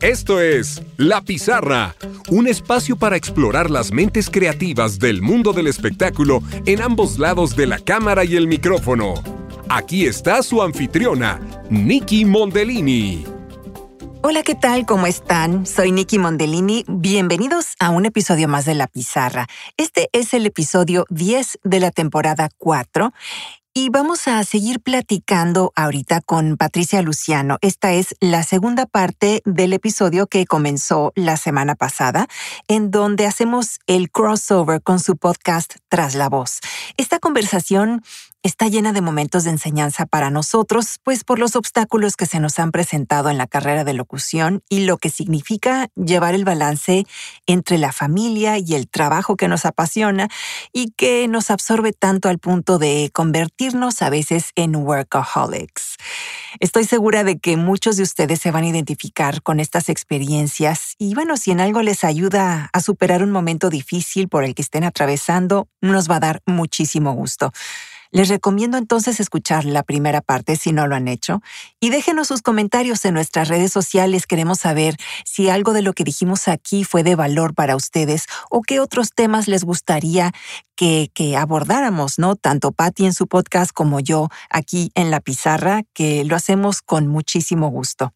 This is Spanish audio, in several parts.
Esto es La Pizarra, un espacio para explorar las mentes creativas del mundo del espectáculo en ambos lados de la cámara y el micrófono. Aquí está su anfitriona, Nikki Mondellini. Hola, ¿qué tal? ¿Cómo están? Soy Nikki Mondellini. Bienvenidos a un episodio más de La Pizarra. Este es el episodio 10 de la temporada 4 y vamos a seguir platicando ahorita con Patricia Luciano. Esta es la segunda parte del episodio que comenzó la semana pasada, en donde hacemos el crossover con su podcast Tras la Voz. Esta conversación está llena de momentos de enseñanza para nosotros, pues por los obstáculos que se nos han presentado en la carrera de locución y lo que significa llevar el balance entre la familia y el trabajo que nos apasiona y que nos absorbe tanto al punto de convertirnos a veces en workaholics. Estoy segura de que muchos de ustedes se van a identificar con estas experiencias y bueno, si en algo les ayuda a superar un momento difícil por el que estén atravesando, nos va a dar muchísimo gusto. Les recomiendo entonces escuchar la primera parte si no lo han hecho y déjenos sus comentarios en nuestras redes sociales. Queremos saber si algo de lo que dijimos aquí fue de valor para ustedes o qué otros temas les gustaría que, que abordáramos, ¿no? Tanto Patty en su podcast como yo aquí en la pizarra, que lo hacemos con muchísimo gusto.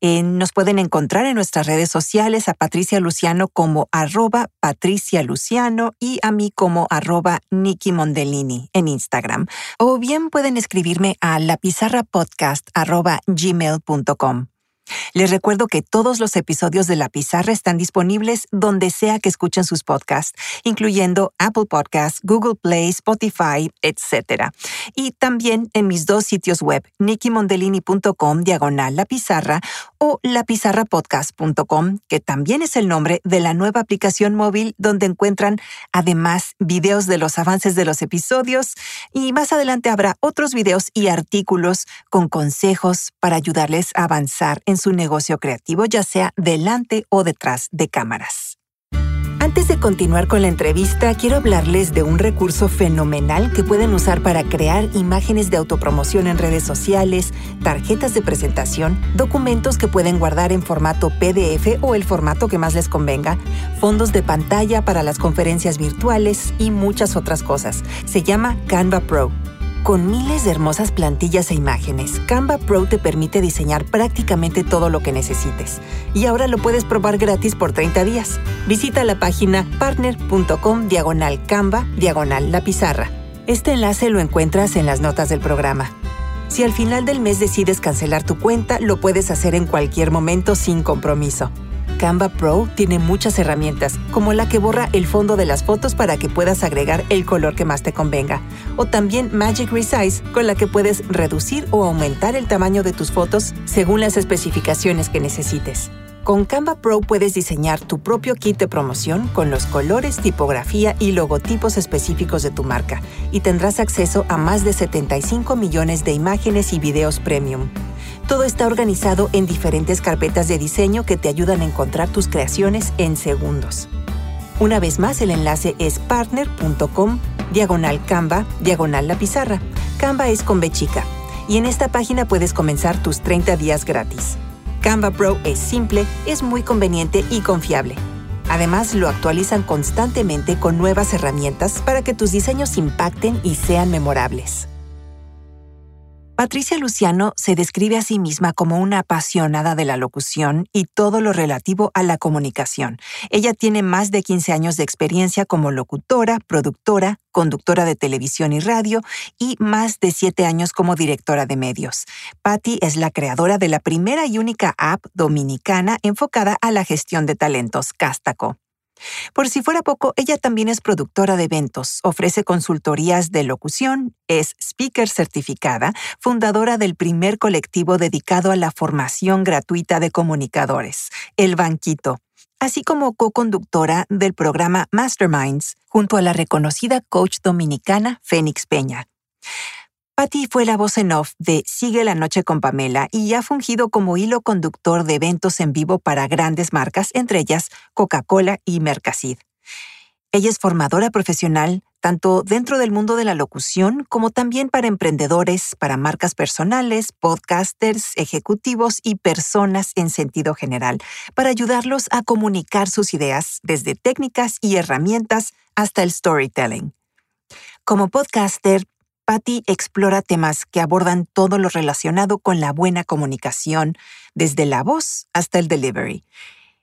Eh, nos pueden encontrar en nuestras redes sociales a Patricia Luciano como arroba Patricia Luciano y a mí como arroba Mondellini en Instagram. O bien pueden escribirme a lapizarrapodcast arroba gmail.com. Les recuerdo que todos los episodios de La Pizarra están disponibles donde sea que escuchen sus podcasts, incluyendo Apple Podcasts, Google Play, Spotify, etc. Y también en mis dos sitios web, nikkimondellini.com diagonal La Pizarra o lapizarrapodcast.com, que también es el nombre de la nueva aplicación móvil donde encuentran además videos de los avances de los episodios y más adelante habrá otros videos y artículos con consejos para ayudarles a avanzar en su negocio creativo, ya sea delante o detrás de cámaras. Antes de continuar con la entrevista, quiero hablarles de un recurso fenomenal que pueden usar para crear imágenes de autopromoción en redes sociales, tarjetas de presentación, documentos que pueden guardar en formato PDF o el formato que más les convenga, fondos de pantalla para las conferencias virtuales y muchas otras cosas. Se llama Canva Pro. Con miles de hermosas plantillas e imágenes, Canva Pro te permite diseñar prácticamente todo lo que necesites. Y ahora lo puedes probar gratis por 30 días. Visita la página partner.com diagonal Canva diagonal la pizarra. Este enlace lo encuentras en las notas del programa. Si al final del mes decides cancelar tu cuenta, lo puedes hacer en cualquier momento sin compromiso. Canva Pro tiene muchas herramientas, como la que borra el fondo de las fotos para que puedas agregar el color que más te convenga, o también Magic Resize, con la que puedes reducir o aumentar el tamaño de tus fotos según las especificaciones que necesites. Con Canva Pro puedes diseñar tu propio kit de promoción con los colores, tipografía y logotipos específicos de tu marca, y tendrás acceso a más de 75 millones de imágenes y videos premium. Todo está organizado en diferentes carpetas de diseño que te ayudan a encontrar tus creaciones en segundos. Una vez más, el enlace es partner.com, diagonal Canva, diagonal la pizarra. Canva es con B. Y en esta página puedes comenzar tus 30 días gratis. Canva Pro es simple, es muy conveniente y confiable. Además, lo actualizan constantemente con nuevas herramientas para que tus diseños impacten y sean memorables. Patricia Luciano se describe a sí misma como una apasionada de la locución y todo lo relativo a la comunicación. Ella tiene más de 15 años de experiencia como locutora, productora, conductora de televisión y radio y más de 7 años como directora de medios. Patty es la creadora de la primera y única app dominicana enfocada a la gestión de talentos, Castaco. Por si fuera poco, ella también es productora de eventos, ofrece consultorías de locución, es speaker certificada, fundadora del primer colectivo dedicado a la formación gratuita de comunicadores, El Banquito, así como co-conductora del programa Masterminds junto a la reconocida coach dominicana Fénix Peña. Patty fue la voz en off de Sigue la Noche con Pamela y ha fungido como hilo conductor de eventos en vivo para grandes marcas, entre ellas Coca-Cola y Mercasid. Ella es formadora profesional, tanto dentro del mundo de la locución como también para emprendedores, para marcas personales, podcasters, ejecutivos y personas en sentido general, para ayudarlos a comunicar sus ideas desde técnicas y herramientas hasta el storytelling. Como podcaster, Patty explora temas que abordan todo lo relacionado con la buena comunicación, desde la voz hasta el delivery.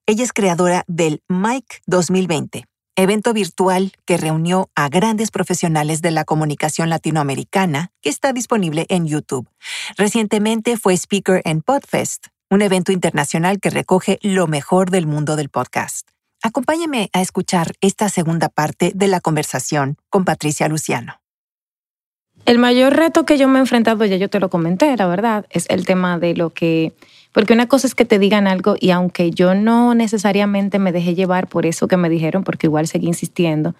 Ella es creadora del Mic 2020, evento virtual que reunió a grandes profesionales de la comunicación latinoamericana que está disponible en YouTube. Recientemente fue speaker en Podfest, un evento internacional que recoge lo mejor del mundo del podcast. Acompáñame a escuchar esta segunda parte de la conversación con Patricia Luciano. El mayor reto que yo me he enfrentado, ya yo te lo comenté, la verdad, es el tema de lo que porque una cosa es que te digan algo y aunque yo no necesariamente me dejé llevar por eso que me dijeron, porque igual seguí insistiendo,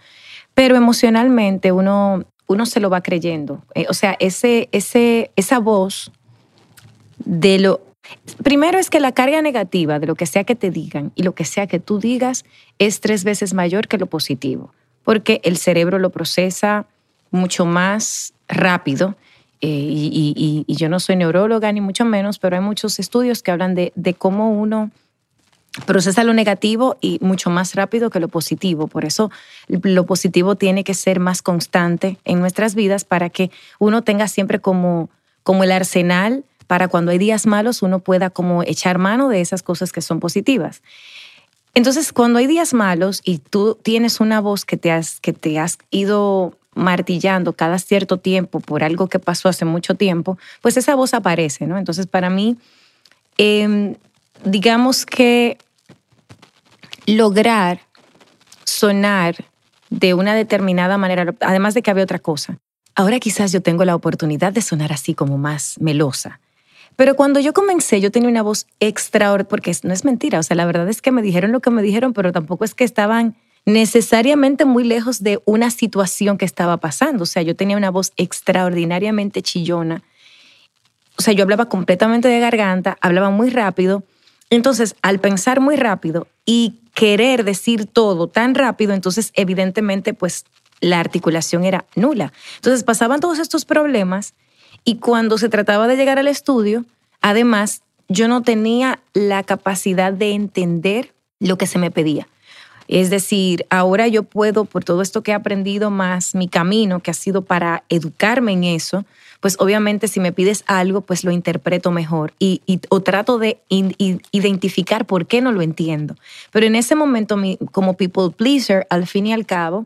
pero emocionalmente uno, uno se lo va creyendo. Eh, o sea, ese, ese, esa voz de lo... Primero es que la carga negativa de lo que sea que te digan y lo que sea que tú digas es tres veces mayor que lo positivo, porque el cerebro lo procesa mucho más rápido eh, y, yo no soy neuróloga ni mucho menos, pero hay muchos estudios que hablan de, cómo uno procesa lo negativo y mucho más rápido que lo positivo. Por eso lo positivo tiene que ser más constante en nuestras vidas para que uno tenga siempre como, como el arsenal para cuando hay días malos uno pueda como echar mano de esas cosas que son positivas. Entonces, cuando hay días malos y tú tienes una voz que te has, que te has ido martillando cada cierto tiempo por algo que pasó hace mucho tiempo, pues esa voz aparece, ¿no? Entonces, para mí, em, digamos que lograr sonar de una determinada manera, además de que había otra cosa. Ahora quizás yo tengo la oportunidad de sonar así como más melosa. Pero cuando yo comencé, yo tenía una voz extraordinaria, porque no es mentira, o sea, la verdad es que me dijeron lo que me dijeron, pero tampoco es que estaban necesariamente muy lejos de una situación que estaba pasando. O sea, yo tenía una voz extraordinariamente chillona. O sea, yo hablaba completamente de garganta, hablaba muy rápido. Entonces, al pensar muy rápido y querer decir todo tan rápido, entonces evidentemente pues la articulación era nula. Entonces pasaban todos estos problemas y cuando se trataba de llegar al estudio, además, yo no tenía la capacidad de entender lo que se me pedía. Es decir, ahora yo puedo, por todo esto que he aprendido más, mi camino que ha sido para educarme en eso, pues obviamente si me pides algo, pues lo interpreto mejor y, o trato de identificar por qué no lo entiendo. Pero en ese momento, como people pleaser, al fin y al cabo,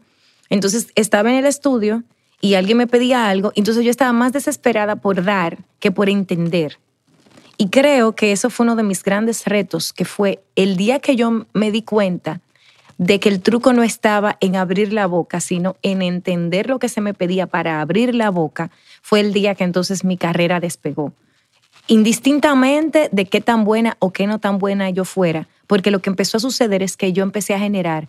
entonces estaba en el estudio y alguien me pedía algo, entonces yo estaba más desesperada por dar que por entender. Y creo que eso fue uno de mis grandes retos, que fue el día que yo me di cuenta de que el truco no estaba en abrir la boca, sino en entender lo que se me pedía para abrir la boca, fue el día que entonces mi carrera despegó. Indistintamente de qué tan buena o qué no tan buena yo fuera, porque lo que empezó a suceder es que yo empecé a generar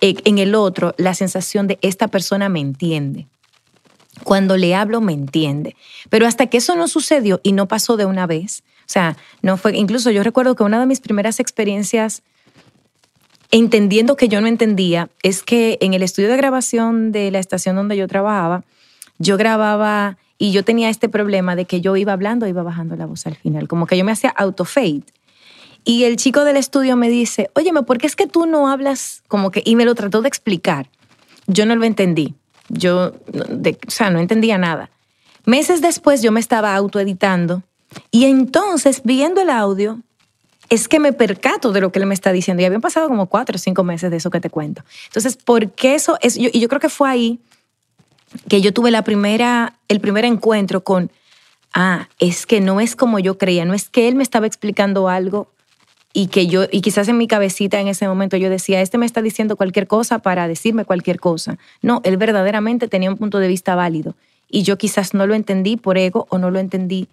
en el otro la sensación de esta persona me entiende. Cuando le hablo me entiende. Pero hasta que eso no sucedió y no pasó de una vez, o sea, no fue, incluso yo recuerdo que una de mis primeras experiencias entendiendo que yo no entendía, es que en el estudio de grabación de la estación donde yo trabajaba, yo grababa y yo tenía este problema de que yo iba hablando iba bajando la voz al final, como que yo me hacía auto-fade. Y el chico del estudio me dice, óyeme, ¿por qué es que tú no hablas como que? Y me lo trató de explicar. Yo no lo entendí. Yo, o sea, no entendía nada. Meses después yo me estaba autoeditando y entonces viendo el audio es que me percato de lo que él me está diciendo. Y habían pasado como cuatro o cinco meses de eso que te cuento. Entonces, ¿por qué eso es? y yo creo que fue ahí que yo tuve la primera, el primer encuentro con, ah, es que no es como yo creía, no es que él me estaba explicando algo y que yo, y quizás en mi cabecita en ese momento yo decía, este me está diciendo cualquier cosa para decirme cualquier cosa. No, él verdaderamente tenía un punto de vista válido y yo quizás no lo entendí por ego o no lo entendí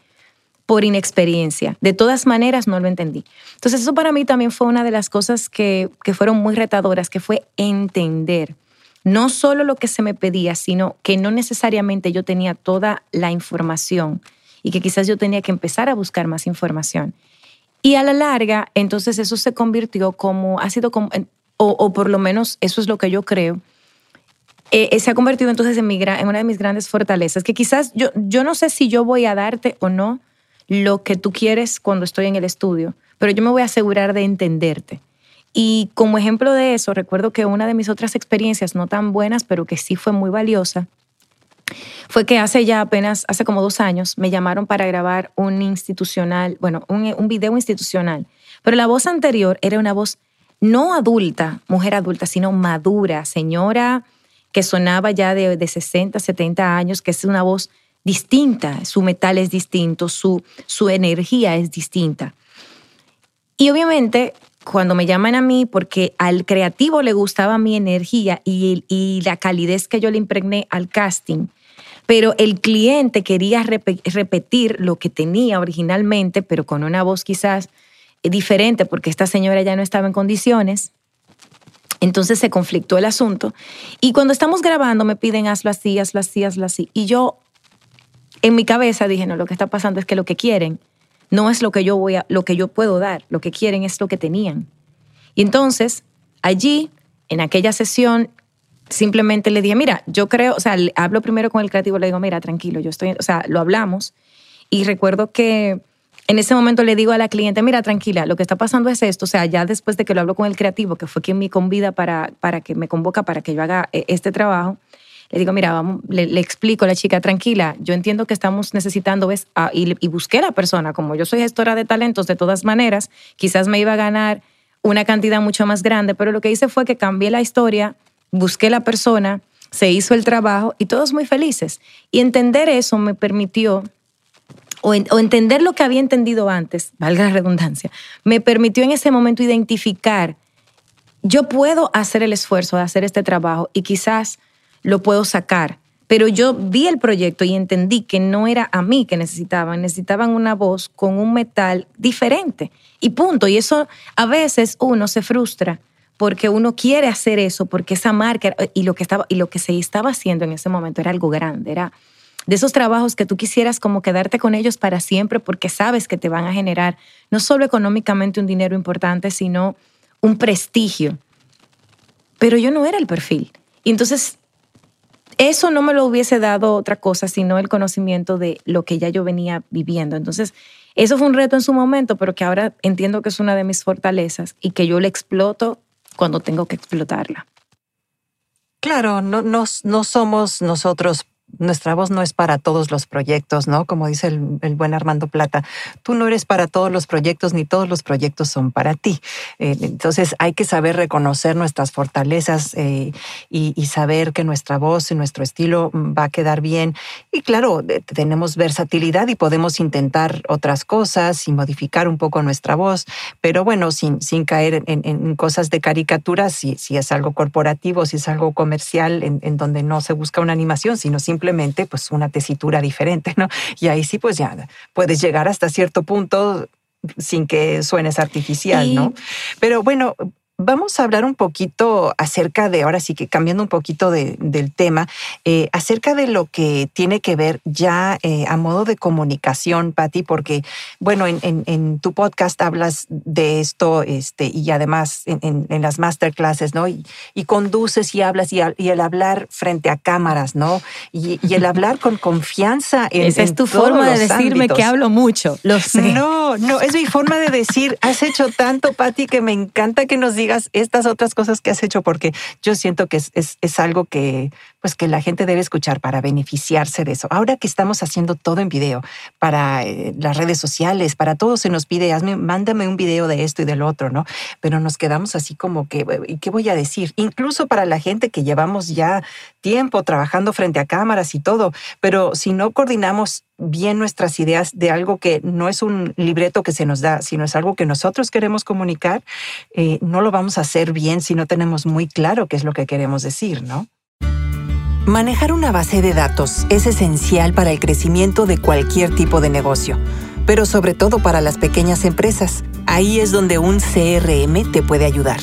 por inexperiencia. De todas maneras, no lo entendí. Entonces, eso para mí también fue una de las cosas que, fueron muy retadoras, que fue entender no solo lo que se me pedía, sino que no necesariamente yo tenía toda la información y que quizás yo tenía que empezar a buscar más información. Y a la larga, entonces eso se convirtió como, ha sido como, o, o por lo menos eso es lo que yo creo, eh, se ha convertido entonces en, mi, en una de mis grandes fortalezas, que quizás yo, yo no sé si yo voy a darte o no lo que tú quieres cuando estoy en el estudio, pero yo me voy a asegurar de entenderte. Y como ejemplo de eso, recuerdo que una de mis otras experiencias, no tan buenas, pero que sí fue muy valiosa, fue que hace ya apenas, hace como dos años, me llamaron para grabar un institucional, bueno, un, video institucional. Pero la voz anterior era una voz no adulta, mujer adulta, sino madura, señora que sonaba ya de, de 60, 70 años, que es una voz distinta, su metal es distinto, su, su energía es distinta. Y obviamente cuando me llaman a mí, porque al creativo le gustaba mi energía y, y la calidez que yo le impregné al casting, pero el cliente quería repetir lo que tenía originalmente, pero con una voz quizás diferente, porque esta señora ya no estaba en condiciones. Entonces se conflictó el asunto. Y cuando estamos grabando me piden hazlo así, hazlo así, hazlo así. Y yo en mi cabeza dije, no, lo que está pasando es que lo que quieren no es lo que yo voy a, lo que yo puedo dar, lo que quieren es lo que tenían. Y entonces, allí, en aquella sesión, simplemente le dije, mira, yo creo, o sea, hablo primero con el creativo, le digo, mira, tranquilo, yo estoy, o sea, lo hablamos. Y recuerdo que en ese momento le digo a la cliente, mira, tranquila, lo que está pasando es esto, o sea, ya después de que lo hablo con el creativo, que fue quien me convida para, para que me convoca para que yo haga eh, este trabajo, le digo, mira, vamos, le, explico a la chica, tranquila, yo entiendo que estamos necesitando, ¿ves? Ah, y, busqué a la persona, como yo soy gestora de talentos, de todas maneras, quizás me iba a ganar una cantidad mucho más grande, pero lo que hice fue que cambié la historia, busqué la persona, se hizo el trabajo y todos muy felices. Y entender eso me permitió o, entender lo que había entendido antes, valga la redundancia, me permitió en ese momento identificar, yo puedo hacer el esfuerzo de hacer este trabajo y quizás lo puedo sacar, pero yo vi el proyecto y entendí que no era a mí que necesitaban, necesitaban una voz con un metal diferente y punto. Y eso a veces uno se frustra porque uno quiere hacer eso, porque esa marca y lo que estaba y lo que se estaba haciendo en ese momento era algo grande, era de esos trabajos que tú quisieras como quedarte con ellos para siempre porque sabes que te van a generar no solo económicamente un dinero importante, sino un prestigio. Pero yo no era el perfil. Y entonces eso no me lo hubiese dado otra cosa, sino el conocimiento de lo que ya yo venía viviendo. Entonces, eso fue un reto en su momento, pero que ahora entiendo que es una de mis fortalezas y que yo la exploto cuando tengo que explotarla. Claro, no, no, no somos nosotros nuestra voz no es para todos los proyectos, ¿no? Como dice el, buen Armando Plata, tú no eres para todos los proyectos ni todos los proyectos son para ti. Eh, entonces hay que saber reconocer nuestras fortalezas eh, y, saber que nuestra voz y nuestro estilo va a quedar bien. Y claro, tenemos versatilidad y podemos intentar otras cosas y modificar un poco nuestra voz, pero bueno, sin, caer en, cosas de caricatura, si, si es algo corporativo, si es algo comercial, en, en donde no se busca una animación, sino simplemente simplemente pues una tesitura diferente, ¿no? Y ahí sí pues ya puedes llegar hasta cierto punto sin que suenes artificial, ¿no? Pero bueno, Vamos a hablar un poquito acerca de, ahora sí que cambiando un poquito del tema, eh, acerca de lo que tiene que ver ya eh, a modo de comunicación, Patti, porque, bueno, en, tu podcast hablas de esto este, y además en, las masterclasses, ¿no? Y, conduces y hablas y, el hablar frente a cámaras, ¿no? Y, el hablar con confianza. En, Esa es tu forma de decirme que hablo mucho, lo sé. No, no, es mi forma de decir, has hecho tanto, Patti, que me encanta que nos digas digas estas otras cosas que has hecho, porque yo siento que es, es, algo que, pues que la gente debe escuchar para beneficiarse de eso. Ahora que estamos haciendo todo en video para eh, las redes sociales, para todos se nos pide, hazme, mándame un video de esto y del otro, ¿no? Pero nos quedamos así como que, ¿y qué voy a decir? Incluso para la gente que llevamos ya tiempo trabajando frente a cámaras y todo, pero si no coordinamos bien nuestras ideas de algo que no es un libreto que se nos da, sino es algo que nosotros queremos comunicar, eh, no lo vamos a hacer bien si no tenemos muy claro qué es lo que queremos decir, ¿no? Manejar una base de datos es esencial para el crecimiento de cualquier tipo de negocio, pero sobre todo para las pequeñas empresas. Ahí es donde un CRM te puede ayudar.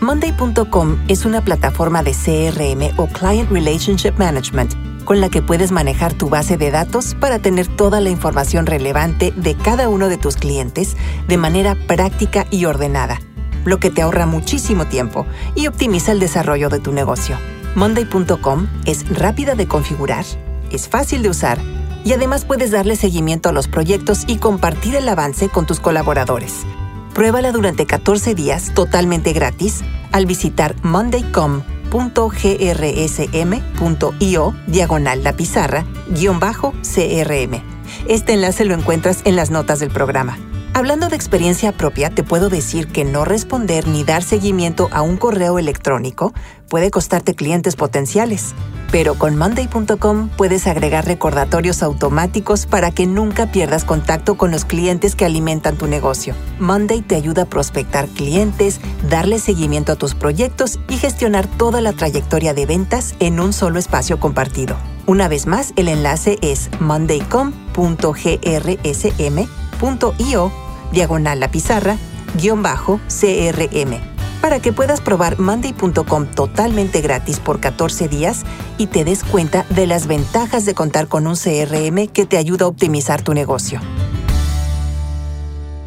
Monday.com es una plataforma de CRM o Client Relationship Management con la que puedes manejar tu base de datos para tener toda la información relevante de cada uno de tus clientes de manera práctica y ordenada, lo que te ahorra muchísimo tiempo y optimiza el desarrollo de tu negocio. Monday.com es rápida de configurar, es fácil de usar y además puedes darle seguimiento a los proyectos y compartir el avance con tus colaboradores. Pruébala durante 14 días totalmente gratis al visitar mondaycom.grsm.io diagonal la pizarra guion bajo CRM. Este enlace lo encuentras en las notas del programa. Hablando de experiencia propia, te puedo decir que no responder ni dar seguimiento a un correo electrónico puede costarte clientes potenciales. Pero con Monday.com puedes agregar recordatorios automáticos para que nunca pierdas contacto con los clientes que alimentan tu negocio. Monday te ayuda a prospectar clientes, darle seguimiento a tus proyectos y gestionar toda la trayectoria de ventas en un solo espacio compartido. Una vez más, el enlace es mondaycom.grsm.io diagonal la pizarra guion bajo CRM para que puedas probar Monday.com totalmente gratis por 14 días y te des cuenta de las ventajas de contar con un CRM que te ayuda a optimizar tu negocio.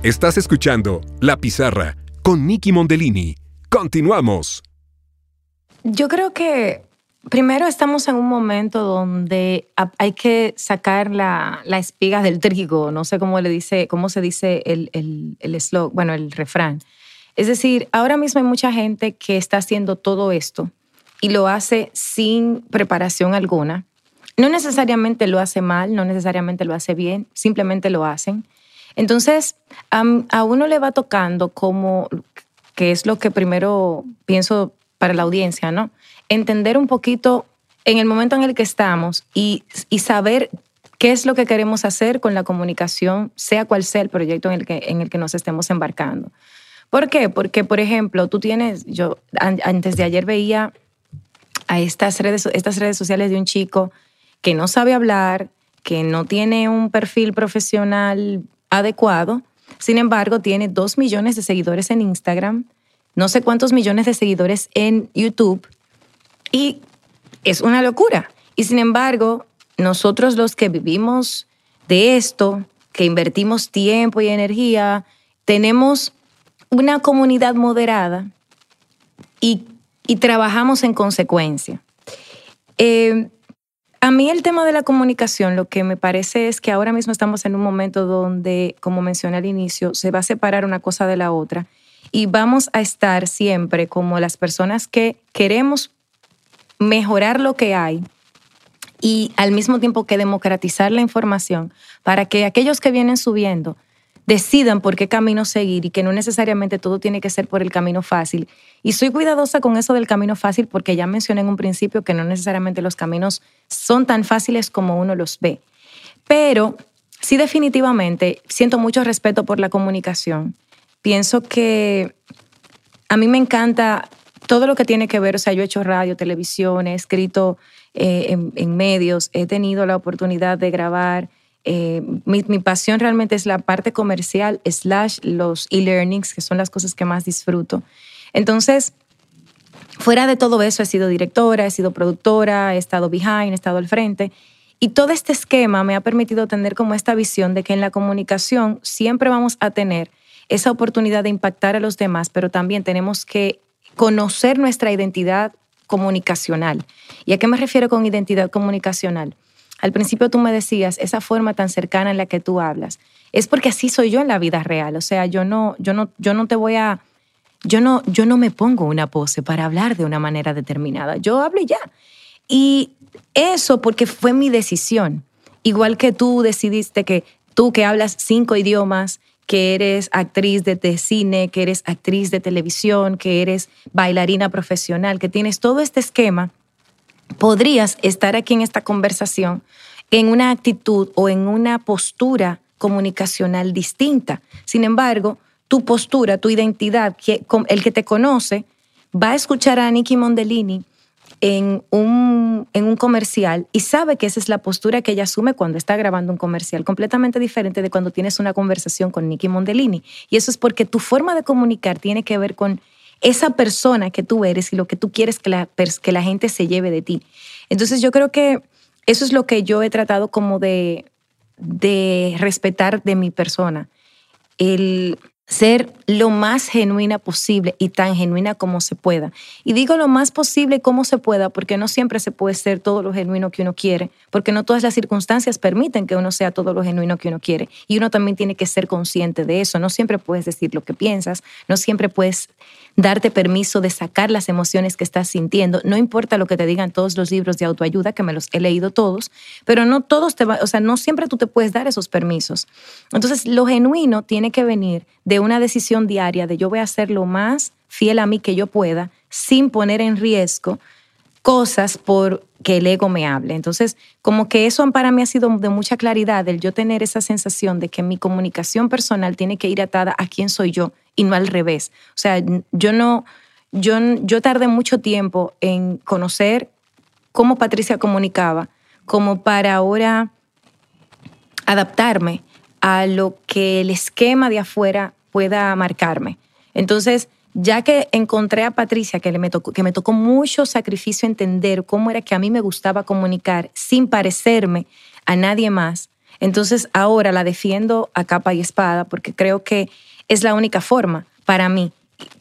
Estás escuchando La Pizarra con Nicky Mondellini. Continuamos. Yo creo que primero estamos en un momento donde hay que sacar la, espiga del trigo, no sé cómo le dice, cómo se dice el, el, el bueno, el refrán. Es decir, ahora mismo hay mucha gente que está haciendo todo esto y lo hace sin preparación alguna. No necesariamente lo hace mal, no necesariamente lo hace bien, simplemente lo hacen. Entonces, a, uno le va tocando como, que es lo que primero pienso para la audiencia, ¿no? Entender un poquito en el momento en el que estamos y, y saber qué es lo que queremos hacer con la comunicación, sea cual sea el proyecto en el que, en el que nos estemos embarcando. ¿Por qué? Porque, por ejemplo, tú tienes, yo antes de ayer veía a estas redes, estas redes sociales de un chico que no sabe hablar, que no tiene un perfil profesional adecuado, sin embargo, tiene dos millones de seguidores en Instagram, no sé cuántos millones de seguidores en YouTube, y es una locura. Y sin embargo, nosotros los que vivimos de esto, que invertimos tiempo y energía, tenemos una comunidad moderada y, trabajamos en consecuencia. Eh, a mí el tema de la comunicación, lo que me parece es que ahora mismo estamos en un momento donde, como mencioné al inicio, se va a separar una cosa de la otra y vamos a estar siempre como las personas que queremos mejorar lo que hay y al mismo tiempo que democratizar la información para que aquellos que vienen subiendo decidan por qué camino seguir y que no necesariamente todo tiene que ser por el camino fácil. Y soy cuidadosa con eso del camino fácil porque ya mencioné en un principio que no necesariamente los caminos son tan fáciles como uno los ve. Pero sí definitivamente siento mucho respeto por la comunicación. Pienso que a mí me encanta todo lo que tiene que ver, o sea, yo he hecho radio, televisión, he escrito eh, en, en medios, he tenido la oportunidad de grabar eh, mi, pasión realmente es la parte comercial, slash los e-learnings, que son las cosas que más disfruto. Entonces, fuera de todo eso, he sido directora, he sido productora, he estado behind, he estado al frente. Y todo este esquema me ha permitido tener como esta visión de que en la comunicación siempre vamos a tener esa oportunidad de impactar a los demás, pero también tenemos que conocer nuestra identidad comunicacional. ¿Y a qué me refiero con identidad comunicacional? Al principio tú me decías, esa forma tan cercana en la que tú hablas, es porque así soy yo en la vida real. O sea, yo no, yo no, yo no te voy a, yo no, yo no me pongo una pose para hablar de una manera determinada. Yo hablo ya. Y eso porque fue mi decisión. Igual que tú decidiste que tú que hablas cinco idiomas, que eres actriz de, de, cine, que eres actriz de televisión, que eres bailarina profesional, que tienes todo este esquema, podrías estar aquí en esta conversación en una actitud o en una postura comunicacional distinta. Sin embargo, tu postura, tu identidad, el que te conoce, va a escuchar a Nicky Mondellini en un, en un comercial y sabe que esa es la postura que ella asume cuando está grabando un comercial, completamente diferente de cuando tienes una conversación con Nicky Mondellini. Y eso es porque tu forma de comunicar tiene que ver con esa persona que tú eres y lo que tú quieres que la, que la gente se lleve de ti. Entonces yo creo que eso es lo que yo he tratado como de, de respetar de mi persona. El, ser lo más genuina posible y tan genuina como se pueda. Y digo lo más posible como se pueda porque no siempre se puede ser todo lo genuino que uno quiere, porque no todas las circunstancias permiten que uno sea todo lo genuino que uno quiere. Y uno también tiene que ser consciente de eso. No siempre puedes decir lo que piensas, no siempre puedes darte permiso de sacar las emociones que estás sintiendo. No importa lo que te digan todos los libros de autoayuda, que me los he leído todos, pero no todos te o sea, no siempre tú te puedes dar esos permisos. Entonces, lo genuino tiene que venir de una decisión diaria de yo voy a ser lo más fiel a mí que yo pueda, sin poner en riesgo cosas por que el ego me hable. Entonces, como que eso para mí ha sido de mucha claridad, el yo tener esa sensación de que mi comunicación personal tiene que ir atada a quién soy yo y no al revés. O sea, yo no, yo, yo tardé mucho tiempo en conocer cómo Patricia comunicaba, como para ahora adaptarme a lo que el esquema de afuera pueda marcarme. Entonces, ya que encontré a Patricia, que, me tocó, que me tocó mucho sacrificio entender cómo era que a mí me gustaba comunicar sin parecerme a nadie más, entonces ahora la defiendo a capa y espada porque creo que es la única forma para mí.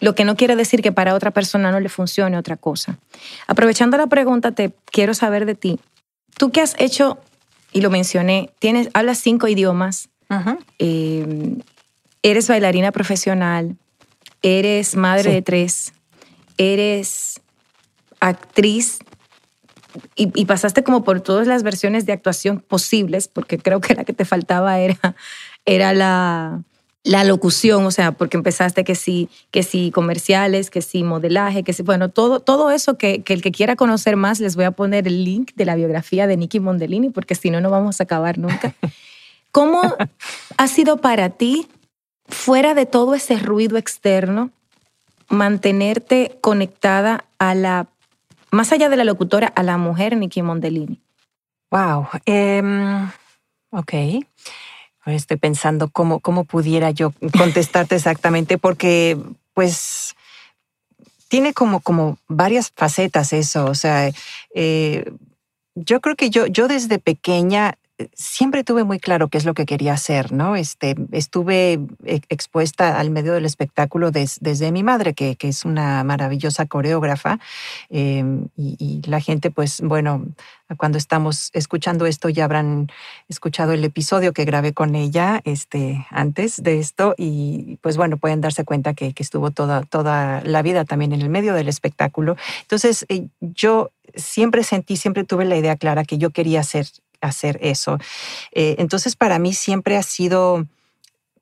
Lo que no quiere decir que para otra persona no le funcione otra cosa. Aprovechando la pregunta, te quiero saber de ti. Tú que has hecho, y lo mencioné, tienes, hablas cinco idiomas, eh, eres bailarina profesional, eres madre de tres, eres actriz. Y, pasaste como por todas las versiones de actuación posibles, porque creo que la que te faltaba era, era la, la locución, o sea, porque empezaste que sí, que sí comerciales, que sí modelaje, que sí, bueno, todo, todo eso que, que, el que quiera conocer más, les voy a poner el link de la biografía de Nicky Mondellini, porque si no, no vamos a acabar nunca. ¿Cómo ha sido para ti fuera de todo ese ruido externo, mantenerte conectada a la, más allá de la locutora, a la mujer Nikki Mondellini? Wow. Em, ok. Estoy pensando cómo, cómo pudiera yo contestarte exactamente, porque pues tiene como, como varias facetas eso. O sea, eh, yo creo que yo, yo desde pequeña siempre tuve muy claro qué es lo que quería hacer, ¿no? Este, estuve e, expuesta al medio del espectáculo desde mi madre, que, que, es una maravillosa coreógrafa, em, y, la gente, pues, bueno, cuando estamos escuchando esto ya habrán escuchado el episodio que grabé con ella este, antes de esto, y pues, bueno, pueden darse cuenta que, que estuvo toda, toda la vida también en el medio del espectáculo. Entonces, eh, yo siempre sentí, siempre tuve la idea clara que yo quería hacer hacer eso. Eh, entonces, para mí siempre ha sido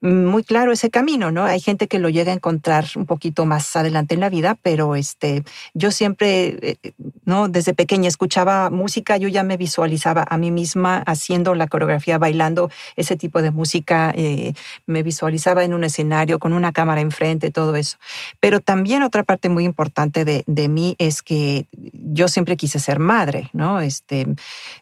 muy claro ese camino, ¿no? Hay gente que lo llega a encontrar un poquito más adelante en la vida, pero este, yo siempre, eh, ¿no? Desde pequeña escuchaba música, yo ya me visualizaba a mí misma haciendo la coreografía, bailando ese tipo de música, eh, me visualizaba en un escenario con una cámara enfrente, todo eso. Pero también otra parte muy importante de, de mí es que yo siempre quise ser madre, ¿no? Este,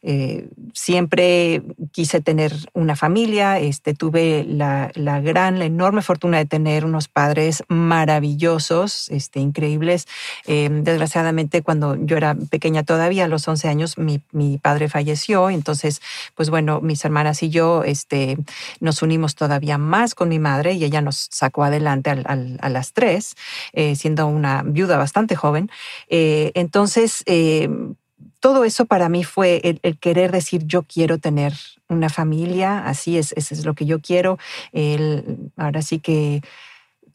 eh, siempre quise tener una familia, este, tuve la la gran, la enorme fortuna de tener unos padres maravillosos, este, increíbles. Em, desgraciadamente, cuando yo era pequeña todavía, a los 11 años, mi, mi, padre falleció. Entonces, pues bueno, mis hermanas y yo este, nos unimos todavía más con mi madre y ella nos sacó adelante a las tres, eh, siendo una viuda bastante joven. Eh, entonces, em, todo eso para mí fue el, querer decir yo quiero tener una familia, así es, eso es lo que yo quiero. El, ahora sí que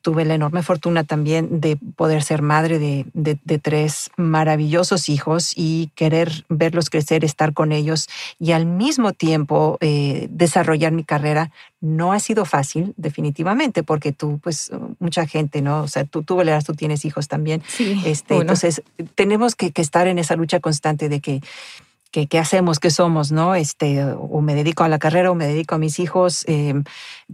tuve la enorme fortuna también de poder ser madre de, tres maravillosos hijos y querer verlos crecer, estar con ellos y al mismo tiempo eh, desarrollar mi carrera. No ha sido fácil, definitivamente, porque tú, pues, mucha gente, ¿no? O sea, tú, tú, tú tienes hijos también. Sí, este, Entonces, tenemos que, que estar en esa lucha constante de que qué hacemos, qué somos, ¿no? Este, o me dedico a la carrera o me dedico a mis hijos, em,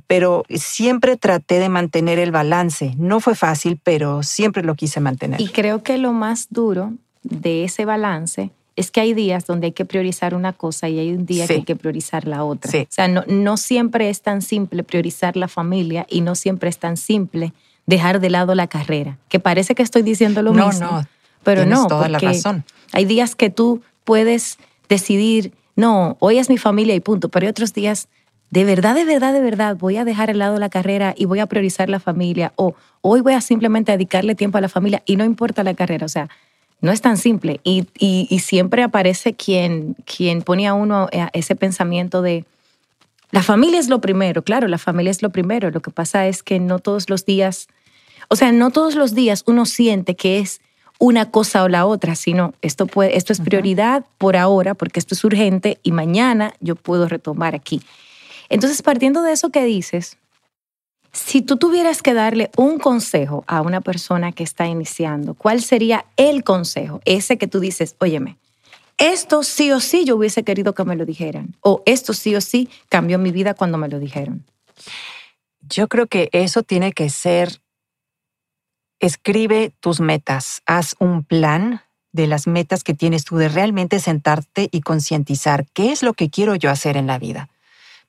pero siempre traté de mantener el balance. No fue fácil, pero siempre lo quise mantener. Y creo que lo más duro de ese balance es que hay días donde hay que priorizar una cosa y hay un día que hay que priorizar la otra. O sea, no, no siempre es tan simple priorizar la familia y no siempre es tan simple dejar de lado la carrera, que parece que estoy diciendo lo mismo. No, no. Pero no, toda la razón. Hay días que tú puedes decidir, no, hoy es mi familia y punto, pero hay otros días de verdad, de verdad, de verdad, voy a dejar al lado la carrera y voy a priorizar la familia o hoy voy a simplemente dedicarle tiempo a la familia y no importa la carrera. O sea, no es tan simple. Y, siempre aparece quien, quien pone a uno ese pensamiento de, la familia es lo primero, claro, la familia es lo primero. Lo que pasa es que no todos los días, o sea, no todos los días uno siente que es una cosa o la otra, sino esto, puede, esto es prioridad por ahora porque esto es urgente y mañana yo puedo retomar aquí. Entonces, partiendo de eso que dices, si tú tuvieras que darle un consejo a una persona que está iniciando, ¿cuál sería el consejo? Ese que tú dices, óyeme, esto sí o sí yo hubiese querido que me lo dijeran, o esto sí o sí cambió mi vida cuando me lo dijeron. Yo creo que eso tiene que ser, escribe tus metas, haz un plan de las metas que tienes tú, de realmente sentarte y concientizar qué es lo que quiero yo hacer en la vida.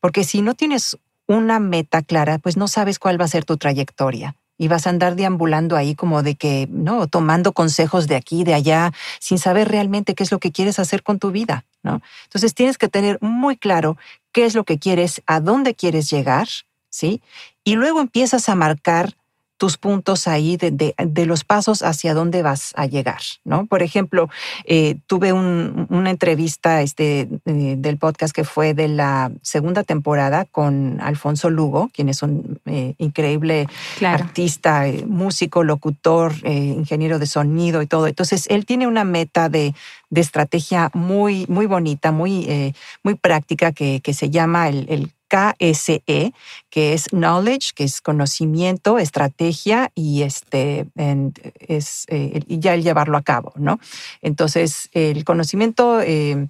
Porque si no tienes una meta clara, pues no sabes cuál va a ser tu trayectoria y vas a andar deambulando ahí como de que, no, tomando consejos de aquí, de allá, sin saber realmente qué es lo que quieres hacer con tu vida, ¿no? Entonces tienes que tener muy claro qué es lo que quieres, a dónde quieres llegar, ¿sí? Y luego empiezas a marcar tus puntos ahí de, los pasos hacia dónde vas a llegar, ¿no? Por ejemplo, eh, tuve una entrevista este, eh, del podcast que fue de la segunda temporada con Alfonso Lugo, quien es un eh, increíble artista, músico, locutor, ingeniero de sonido y todo. Entonces, él tiene una meta de, estrategia muy, muy bonita, muy, muy práctica que, que se llama el, el KSE, que es knowledge, que es conocimiento, estrategia y este es eh, ya el llevarlo a cabo, ¿no? Entonces, el conocimiento eh,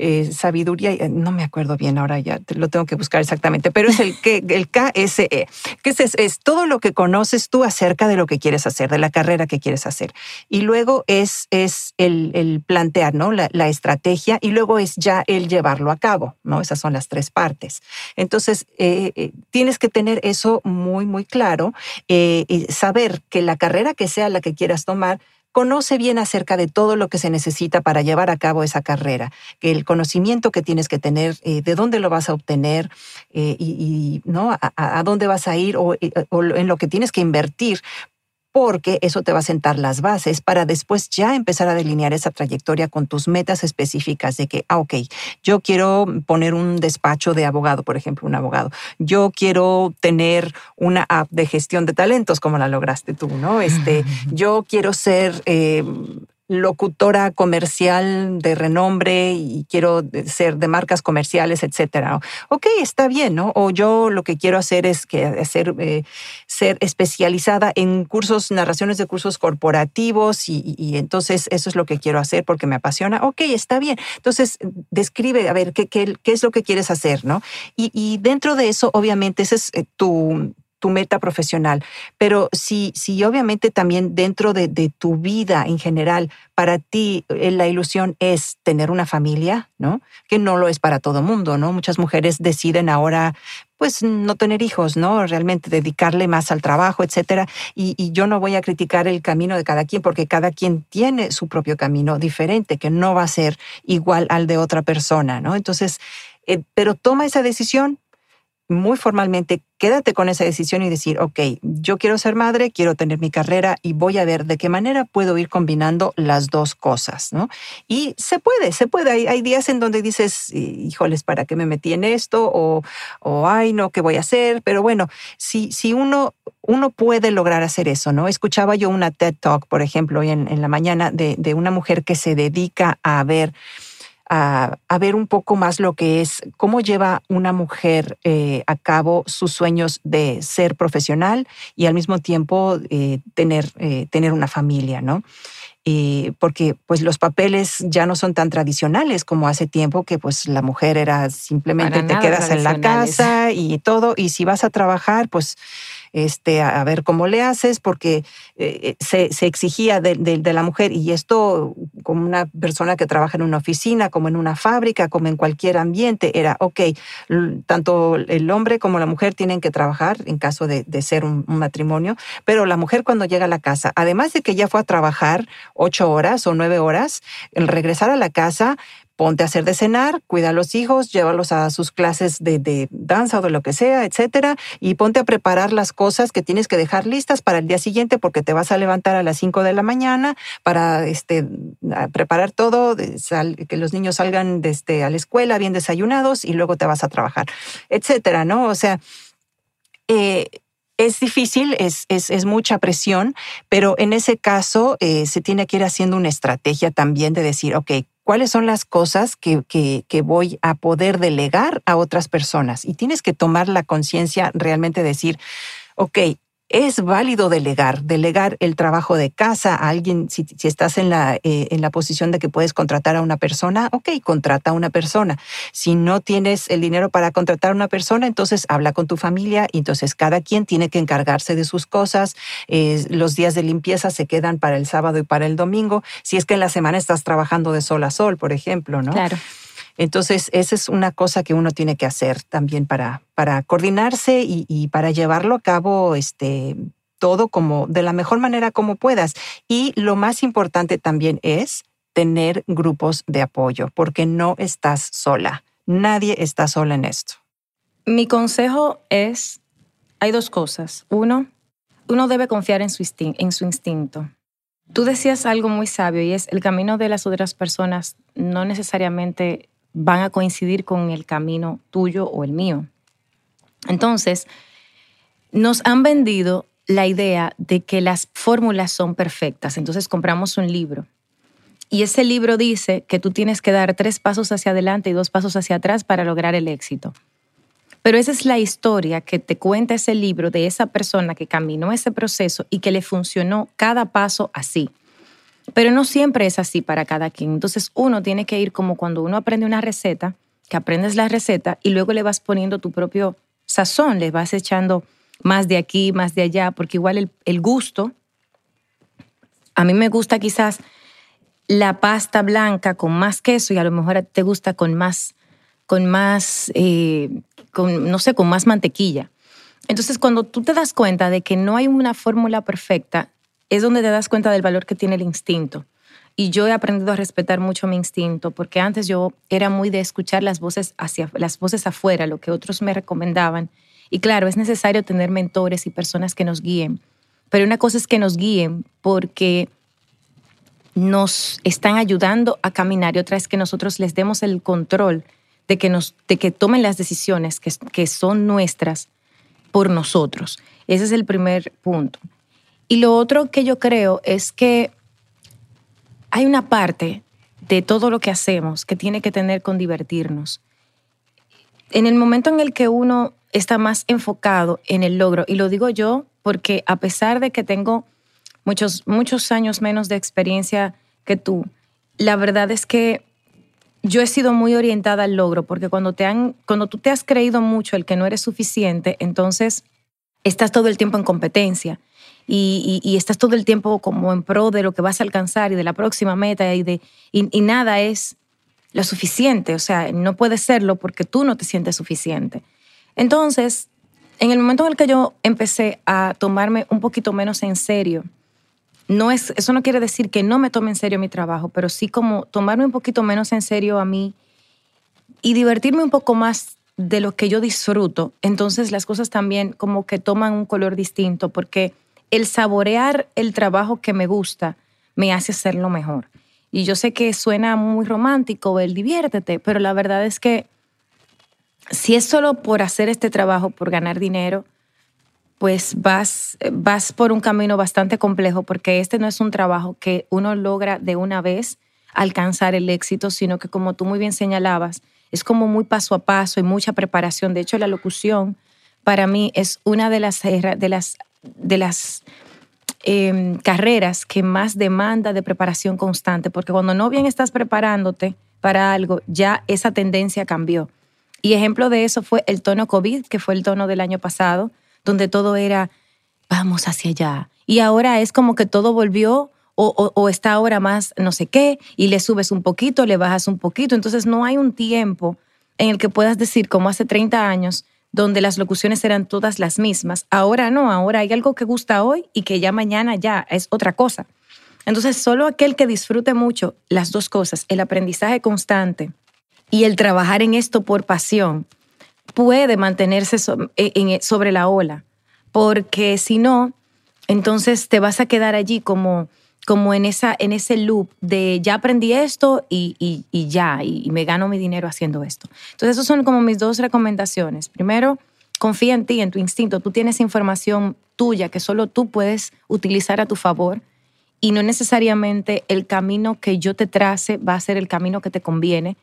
eh, sabiduría, eh, no me acuerdo bien ahora, ya lo tengo que buscar exactamente, pero es el, el KSE, que es, es, todo lo que conoces tú acerca de lo que quieres hacer, de la carrera que quieres hacer. Y luego es, es el, plantear ¿no? La, estrategia y luego es ya el llevarlo a cabo, ¿no? Esas son las tres partes. Entonces, eh, tienes que tener eso muy, muy claro, y saber que la carrera que sea la que quieras tomar, conoce bien acerca de todo lo que se necesita para llevar a cabo esa carrera, que el conocimiento que tienes que tener, eh, de dónde lo vas a obtener eh, y, ¿no? A, dónde vas a ir o, eh, o en lo que tienes que invertir porque eso te va a sentar las bases para después ya empezar a delinear esa trayectoria con tus metas específicas de que, ah, ok, yo quiero poner un despacho de abogado, por ejemplo, un abogado. Yo quiero tener una app de gestión de talentos como la lograste tú, ¿no? Este, yo quiero ser eh, locutora comercial de renombre y quiero ser de marcas comerciales, etcétera. Ok, está bien, ¿no? O yo lo que quiero hacer es que hacer, eh, ser especializada en cursos, narraciones de cursos corporativos y, entonces eso es lo que quiero hacer porque me apasiona. Ok, está bien. Entonces describe, a ver, qué, qué, qué es lo que quieres hacer, ¿no? Y, dentro de eso, obviamente, ese es eh, tu, tu meta profesional. Pero si, si obviamente también dentro de, tu vida en general, para ti eh, la ilusión es tener una familia, ¿no? Que no lo es para todo mundo, ¿no? Muchas mujeres deciden ahora pues no tener hijos, ¿no? Realmente dedicarle más al trabajo, etcétera. Y, yo no voy a criticar el camino de cada quien porque cada quien tiene su propio camino diferente, que no va a ser igual al de otra persona, ¿no? Entonces, eh, pero toma esa decisión, muy formalmente, quédate con esa decisión y decir, ok, yo quiero ser madre, quiero tener mi carrera y voy a ver de qué manera puedo ir combinando las dos cosas, ¿no? Y se puede, se puede. Hay, días en donde dices, híjoles, ¿para qué me metí en esto? O, o ay, no, ¿qué voy a hacer? Pero bueno, si, si uno, uno puede lograr hacer eso, ¿no? Escuchaba yo una TED Talk, por ejemplo, hoy en, en la mañana de, de una mujer que se dedica a ver a, ver un poco más lo que es cómo lleva una mujer eh, a cabo sus sueños de ser profesional y al mismo tiempo eh, tener, eh, tener una familia, ¿no? porque pues los papeles ya no son tan tradicionales como hace tiempo que pues la mujer era simplemente te quedas en la casa y todo y si vas a trabajar pues este, a, ver cómo le haces, porque eh, eh, se, exigía de, la mujer, y esto como una persona que trabaja en una oficina, como en una fábrica, como en cualquier ambiente, era, ok, tanto el hombre como la mujer tienen que trabajar en caso de, ser un, matrimonio, pero la mujer cuando llega a la casa, además de que ya fue a trabajar ocho horas o nueve horas, el regresar a la casa, ponte a hacer de cenar, cuida a los hijos, llévalos a sus clases de, danza o de lo que sea, etcétera, y ponte a preparar las cosas que tienes que dejar listas para el día siguiente porque te vas a levantar a las 5 de la mañana para este, preparar todo, que los niños salgan desde, este, a la escuela bien desayunados y luego te vas a trabajar, etcétera, ¿no? O sea, eh, es difícil, es, es, mucha presión, pero en ese caso eh, se tiene que ir haciendo una estrategia también de decir, ok, ¿cuáles son las cosas que, que, voy a poder delegar a otras personas? Y tienes que tomar la conciencia realmente decir, ok, es válido delegar, delegar el trabajo de casa a alguien, si, estás en la, eh, en la posición de que puedes contratar a una persona, ok, contrata a una persona. Si no tienes el dinero para contratar a una persona, entonces habla con tu familia y entonces cada quien tiene que encargarse de sus cosas. Eh, los días de limpieza se quedan para el sábado y para el domingo, si es que en la semana estás trabajando de sol a sol, por ejemplo, ¿no? Claro. Entonces, esa es una cosa que uno tiene que hacer también para, para coordinarse y, para llevarlo a cabo este, todo como de la mejor manera como puedas. Y lo más importante también es tener grupos de apoyo, porque no estás sola. Nadie está sola en esto. Mi consejo es, hay dos cosas. Uno, uno debe confiar en su, en su instinto. Tú decías algo muy sabio y es el camino de las otras personas no necesariamente van a coincidir con el camino tuyo o el mío. Entonces, nos han vendido la idea de que las fórmulas son perfectas. Entonces compramos un libro y ese libro dice que tú tienes que dar tres pasos hacia adelante y dos pasos hacia atrás para lograr el éxito. Pero esa es la historia que te cuenta ese libro de esa persona que caminó ese proceso y que le funcionó cada paso así. Pero no siempre es así para cada quien. Entonces uno tiene que ir como cuando uno aprende una receta, que aprendes la receta y luego le vas poniendo tu propio sazón, le vas echando más de aquí, más de allá, porque igual el, gusto, a mí me gusta quizás la pasta blanca con más queso y a lo mejor te gusta con más, con más, eh, con, no sé, con más mantequilla. Entonces, cuando tú te das cuenta de que no hay una fórmula perfecta, es donde te das cuenta del valor que tiene el instinto. Y yo he aprendido a respetar mucho mi instinto, porque antes yo era muy de escuchar las voces hacia las voces afuera, lo que otros me recomendaban. Y claro, es necesario tener mentores y personas que nos guíen. Pero una cosa es que nos guíen porque nos están ayudando a caminar y otra es que nosotros les demos el control de que, nos, de que tomen las decisiones que, que son nuestras por nosotros. Ese es el primer punto. Y lo otro que yo creo es que hay una parte de todo lo que hacemos que tiene que tener con divertirnos. En el momento en el que uno está más enfocado en el logro, y lo digo yo porque a pesar de que tengo muchos, muchos años menos de experiencia que tú, la verdad es que yo he sido muy orientada al logro, porque cuando, te han, cuando tú te has creído mucho el que no eres suficiente, entonces estás todo el tiempo en competencia y, estás todo el tiempo como en pro de lo que vas a alcanzar y de la próxima meta y, de, y, nada es lo suficiente, o sea, no puede serlo porque tú no te sientes suficiente. Entonces, en el momento en el que yo empecé a tomarme un poquito menos en serio, no es, eso no quiere decir que no me tome en serio mi trabajo, pero sí como tomarme un poquito menos en serio a mí y divertirme un poco más de lo que yo disfruto, entonces las cosas también como que toman un color distinto porque el saborear el trabajo que me gusta me hace hacerlo mejor. Y yo sé que suena muy romántico el diviértete, pero la verdad es que si es solo por hacer este trabajo, por ganar dinero, pues vas, vas por un camino bastante complejo porque este no es un trabajo que uno logra de una vez alcanzar el éxito, sino que como tú muy bien señalabas, es como muy paso a paso y mucha preparación. De hecho, la locución para mí es una de las, de las de las em, carreras que más demanda de preparación constante, porque cuando no bien estás preparándote para algo, ya esa tendencia cambió. Y ejemplo de eso fue el tono COVID, que fue el tono del año pasado, donde todo era, vamos hacia allá. Y ahora es como que todo volvió o, o, está ahora más no sé qué, y le subes un poquito, le bajas un poquito. Entonces no hay un tiempo en el que puedas decir, como hace 30 años, donde las locuciones eran todas las mismas. Ahora no, ahora hay algo que gusta hoy y que ya mañana ya es otra cosa. Entonces, solo aquel que disfrute mucho las dos cosas, el aprendizaje constante y el trabajar en esto por pasión, puede mantenerse sobre la ola, porque si no, entonces te vas a quedar allí como, como en, esa, en ese loop de ya aprendí esto y, ya, y, me gano mi dinero haciendo esto. Entonces, esas son como mis dos recomendaciones. Primero, confía en ti, en tu instinto. Tú tienes información tuya que solo tú puedes utilizar a tu favor y no necesariamente el camino que yo te trace va a ser el camino que te conviene.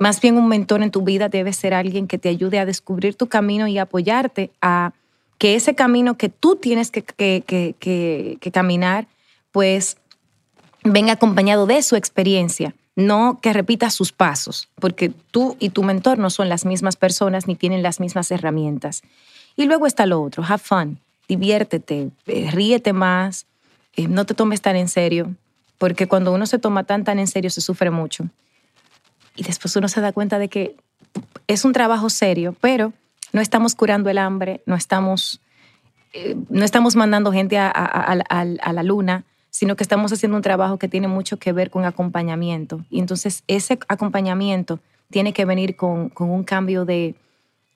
Más bien un mentor en tu vida debe ser alguien que te ayude a descubrir tu camino y apoyarte a que ese camino que tú tienes que, que, caminar, pues venga acompañado de su experiencia, no que repita sus pasos, porque tú y tu mentor no son las mismas personas ni tienen las mismas herramientas. Y luego está lo otro, have fun, diviértete, eh, ríete más, eh, no te tomes tan en serio, porque cuando uno se toma tan tan en serio se sufre mucho. Y después uno se da cuenta de que es un trabajo serio, pero no estamos curando el hambre, no estamos, eh, no estamos mandando gente a, la luna, sino que estamos haciendo un trabajo que tiene mucho que ver con acompañamiento. Y entonces ese acompañamiento tiene que venir con, un cambio de,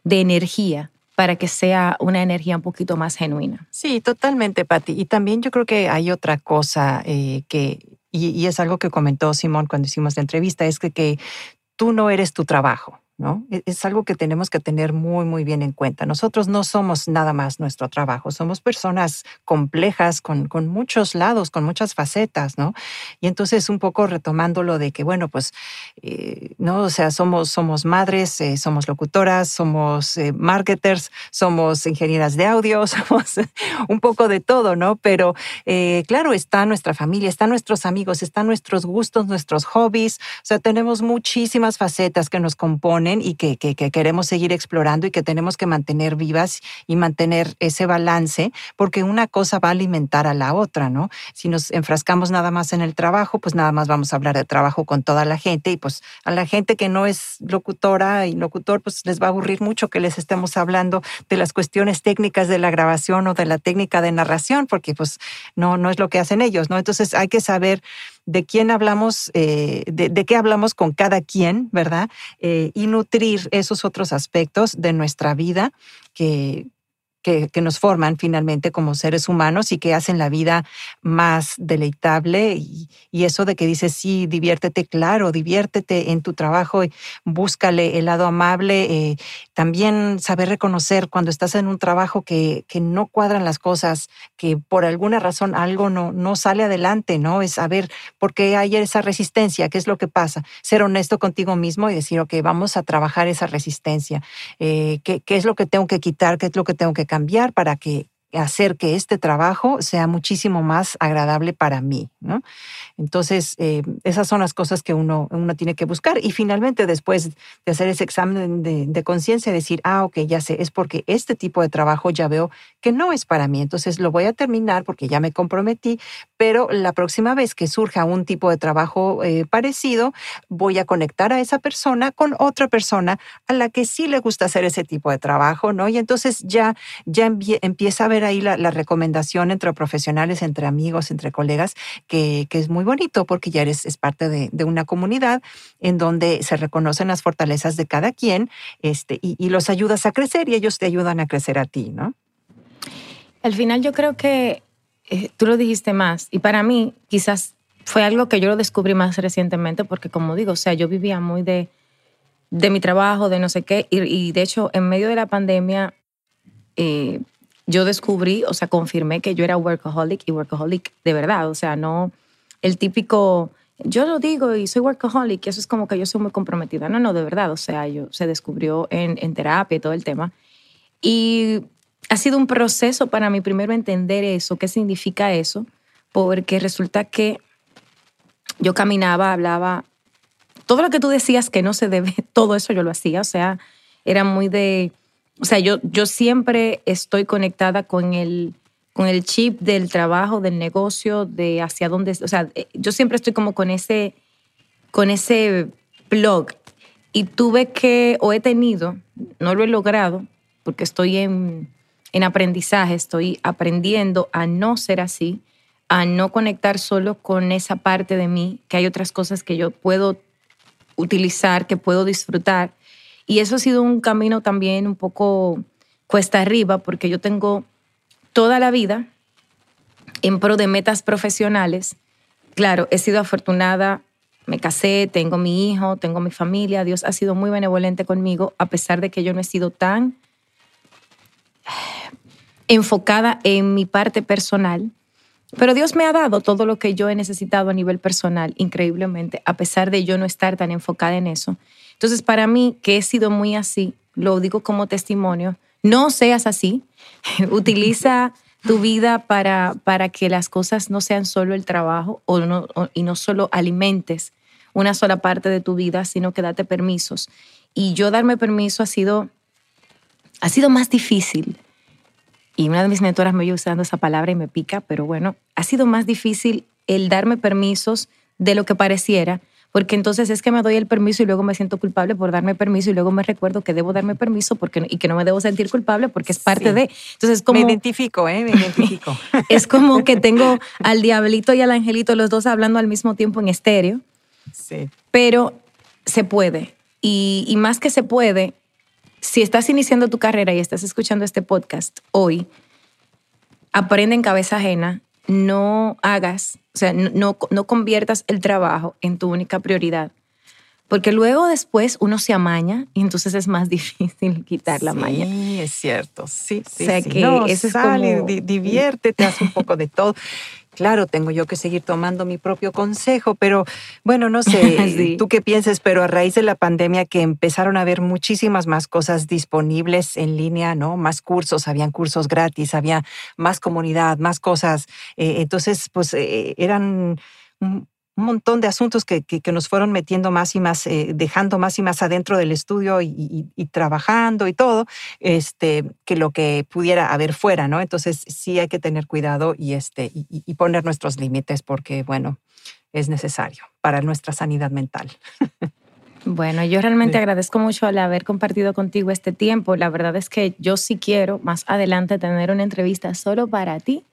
energía para que sea una energía un poquito más genuina. Sí, totalmente, Patti. Y también yo creo que hay otra cosa eh, que, y, y, es algo que comentó Simón cuando hicimos la entrevista, es que, que tú no eres tu trabajo. ¿No? E-, es algo que tenemos que tener muy, muy bien en cuenta. Nosotros no somos nada más nuestro trabajo, somos personas complejas con, con muchos lados, con muchas facetas, ¿no? Y entonces un poco retomando lo de que, bueno, pues, eh, ¿no? O sea, somos, somos madres, eh, somos locutoras, somos eh, marketers, somos ingenieras de audio, somos un poco de todo, ¿no? Pero claro, está nuestra familia, están nuestros amigos, están nuestros gustos, nuestros hobbies, o sea, tenemos muchísimas facetas que nos componen y que, queremos seguir explorando y que tenemos que mantener vivas y mantener ese balance, porque una cosa va a alimentar a la otra, ¿no? Si nos enfrascamos nada más en el trabajo, pues nada más vamos a hablar de trabajo con toda la gente y pues a la gente que no es locutora y locutor, pues les va a aburrir mucho que les estemos hablando de las cuestiones técnicas de la grabación o de la técnica de narración, porque pues no, no es lo que hacen ellos, ¿no? Entonces hay que saber de quién hablamos, eh, de, qué hablamos con cada quien, ¿verdad? Eh, y nutrir esos otros aspectos de nuestra vida que, que, nos forman finalmente como seres humanos y que hacen la vida más deleitable. Y, eso de que dices, sí, diviértete, claro, diviértete en tu trabajo, y búscale el lado amable. Eh, también saber reconocer cuando estás en un trabajo que, que, no cuadran las cosas, que por alguna razón algo no, no sale adelante, ¿no? Es saber por qué hay esa resistencia, qué es lo que pasa. Ser honesto contigo mismo y decir, ok, vamos a trabajar esa resistencia. Eh, ¿qué, ¿Qué es lo que tengo que quitar? ¿Qué es lo que tengo que cambiar? Cambiar para que hacer que este trabajo sea muchísimo más agradable para mí. Entonces, eh, esas son las cosas que uno, uno tiene que buscar. Y finalmente, después de hacer ese examen de, de conciencia, decir, ah, ok, ya sé, es porque este tipo de trabajo ya veo que no es para mí. Entonces, lo voy a terminar porque ya me comprometí, pero la próxima vez que surja un tipo de trabajo eh, parecido, voy a conectar a esa persona con otra persona a la que sí le gusta hacer ese tipo de trabajo, ¿no? Y entonces ya, ya empieza a ver ahí la, recomendación entre profesionales, entre amigos, entre colegas, que, es muy bonito porque ya eres es parte de, una comunidad en donde se reconocen las fortalezas de cada quien este, y, los ayudas a crecer y ellos te ayudan a crecer a ti, ¿no? Al final yo creo que eh, tú lo dijiste más y para mí quizás fue algo que yo lo descubrí más recientemente porque como digo, o sea, yo vivía muy de, de mi trabajo, de no sé qué y, de hecho en medio de la pandemia eh, yo descubrí, o sea, confirmé que yo era workaholic y workaholic de verdad, o sea, no el típico, yo lo digo y soy workaholic y eso es como que yo soy muy comprometida. No, no, de verdad, o sea, yo se descubrió en, en terapia y todo el tema. Y ha sido un proceso para mí primero entender eso, qué significa eso, porque resulta que yo caminaba, hablaba, todo lo que tú decías que no se debe, todo eso yo lo hacía, o sea, era muy de o sea, yo, yo siempre estoy conectada con el, con el chip del trabajo, del negocio, de hacia dónde, o sea, eh, yo siempre estoy como con ese, con ese blog. Y tuve que, o he tenido, no lo he logrado, porque estoy en, en aprendizaje, estoy aprendiendo a no ser así, a no conectar solo con esa parte de mí, que hay otras cosas que yo puedo utilizar, que puedo disfrutar. Y eso ha sido un camino también un poco cuesta arriba, porque yo tengo toda la vida en pro de metas profesionales. Claro, he sido afortunada, me casé, tengo mi hijo, tengo mi familia, Dios ha sido muy benevolente conmigo, a pesar de que yo no he sido tan enfocada en mi parte personal. Pero Dios me ha dado todo lo que yo he necesitado a nivel personal, increíblemente, a pesar de yo no estar tan enfocada en eso. Entonces, para mí, que he sido muy así, lo digo como testimonio, no seas así, utiliza tu vida para, para que las cosas no sean solo el trabajo o no, y no solo alimentes una sola parte de tu vida, sino que date permisos. Y yo darme permiso ha sido, ha sido más difícil y una de mis mentoras me oye usando esa palabra y me pica, pero bueno, ha sido más difícil el darme permisos de lo que pareciera, porque entonces es que me doy el permiso y luego me siento culpable por darme permiso y luego me recuerdo que debo darme permiso porque, y que no me debo sentir culpable porque es parte de. Entonces, como, me identifico, ¿eh? Me identifico. es como que tengo al diablito y al angelito los dos hablando al mismo tiempo en estéreo. Sí. Pero se puede. Y, y más que se puede, si estás iniciando tu carrera y estás escuchando este podcast hoy, aprende en cabeza ajena, no hagas, o sea, no, no conviertas el trabajo en tu única prioridad. Porque luego después uno se amaña y entonces es más difícil quitar la maña. Sí, es cierto. Sí, sí. O sea, sí. que no, eso es sale, como- di- diviértete, haz un poco de todo. Claro, tengo yo que seguir tomando mi propio consejo, pero bueno, no sé Sí. tú qué pienses, pero a raíz de la pandemia que empezaron a haber muchísimas más cosas disponibles en línea, ¿no? Más cursos, habían cursos gratis, había más comunidad, más cosas. eh, entonces, pues eh, eran un montón de asuntos que, que- que nos fueron metiendo más y más, eh, dejando más y más adentro del estudio y, y- y trabajando y todo, este, que lo que pudiera haber fuera, ¿no? Entonces sí hay que tener cuidado y, este, y, poner nuestros límites porque, bueno, es necesario para nuestra sanidad mental. Bueno, yo realmente Sí. agradezco mucho al haber compartido contigo este tiempo. La verdad es que yo sí quiero más adelante tener una entrevista solo para ti,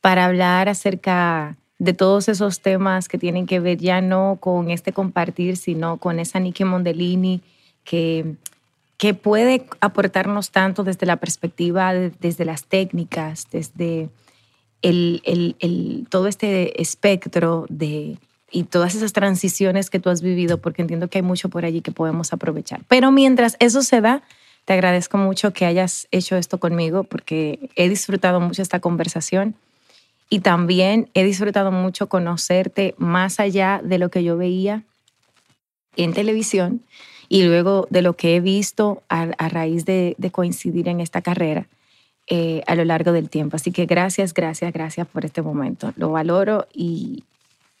para hablar acerca de todos esos temas que tienen que ver ya no con este compartir, sino con esa Nikki Mondellini que, que puede aportarnos tanto desde la perspectiva, de- desde las técnicas, desde el- el- todo este espectro de, y todas esas transiciones que tú has vivido, porque entiendo que hay mucho por allí que podemos aprovechar. Pero mientras eso se da, te agradezco mucho que hayas hecho esto conmigo, porque he disfrutado mucho esta conversación y también he disfrutado mucho conocerte más allá de lo que yo veía en televisión y luego de lo que he visto a, raíz de, coincidir en esta carrera eh, a lo largo del tiempo. Así que gracias, gracias, gracias por este momento. Lo valoro y,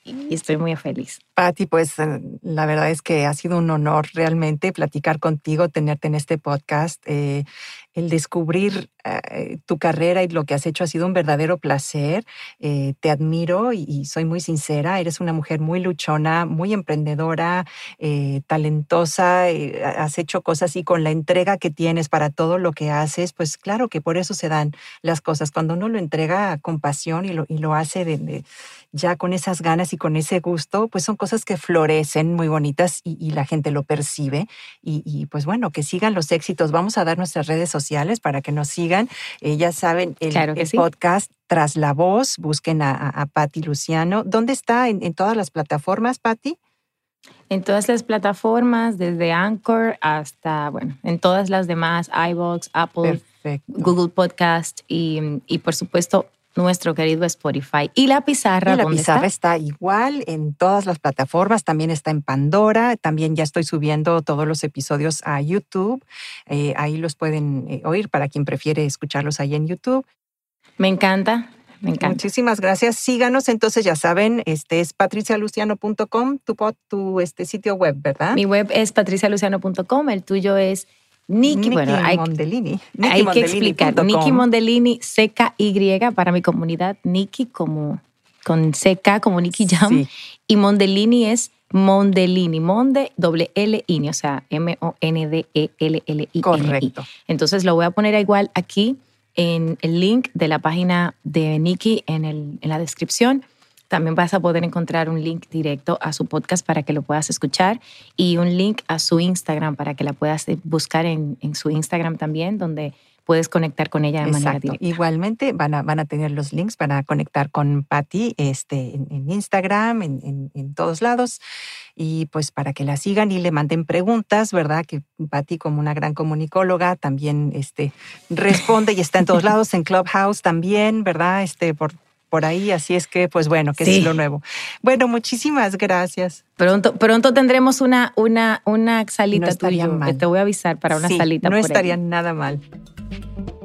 y estoy muy feliz. Patti, pues eh, la verdad es que ha sido un honor realmente platicar contigo, tenerte en este podcast. Eh, el descubrir eh, tu carrera y lo que has hecho ha sido un verdadero placer. Eh, te admiro y, soy muy sincera. Eres una mujer muy luchona, muy emprendedora, eh, talentosa. has hecho cosas y con la entrega que tienes para todo lo que haces, pues claro que por eso se dan las cosas. Cuando uno lo entrega con pasión y lo, y lo hace de, ya con esas ganas y con ese gusto, pues son cosas que florecen muy bonitas y, y la gente lo percibe. Y, y, pues bueno, que sigan los éxitos. Vamos a dar nuestras redes sociales para que nos sigan. Eh, ya saben, el, Claro que el sí. podcast Tras la Voz, busquen a, a, a Patti Luciano. ¿Dónde está? ¿En, en todas las plataformas, Patti? En todas las plataformas, desde Anchor hasta, bueno, en todas las demás, iVoox, Apple, Perfecto. Google Podcast y, y por supuesto nuestro querido Spotify. ¿Y la pizarra Y la dónde pizarra está? está? igual en todas las plataformas, también está en Pandora, también ya estoy subiendo todos los episodios a YouTube, eh, ahí los pueden eh, oír para quien prefiere escucharlos ahí en YouTube. Me encanta, me encanta. Muchísimas gracias, síganos, entonces ya saben, este es patricialuciano.com, tu, tu este sitio web, ¿verdad? Mi web es patricialuciano.com, el tuyo es Nikki. bueno, hay, Mondellini. hay que explicar. Nikki Mondellini, CKY para mi comunidad, Nikki como con CK como Nikki Jam. Sí. Y Mondellini es Mondellini, Monde, doble L, I, o sea, M-O-N-D-E-L-L-I. Correcto. Entonces lo voy a poner igual aquí en el link de la página de Nikki en, el, en la descripción. También vas a poder encontrar un link directo a su podcast para que lo puedas escuchar y un link a su Instagram para que la puedas eh, buscar en, en su Instagram también, donde puedes conectar con ella de manera directa. Igualmente van a, van a tener los links para conectar con Patty este, en, Instagram, en, en, todos lados, y pues para que la sigan y le manden preguntas, ¿verdad? Que Patty como una gran comunicóloga también este, responde y está en todos lados, en Clubhouse también, ¿verdad? Este, por, por ahí, así es que, pues bueno, que es lo nuevo. Bueno, muchísimas gracias. Pronto, pronto tendremos una, una, una salita no tuya. Te voy a avisar para una salita. No estaría nada mal.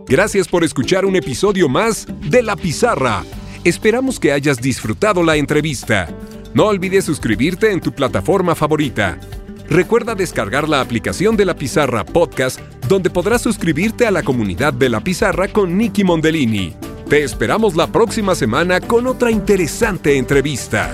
Gracias por escuchar un episodio más de La Pizarra. Esperamos que hayas disfrutado la entrevista. No olvides suscribirte en tu plataforma favorita. Recuerda descargar la aplicación de La Pizarra Podcast, donde podrás suscribirte a la comunidad de La Pizarra con Nicky Mondellini. Te esperamos la próxima semana con otra interesante entrevista.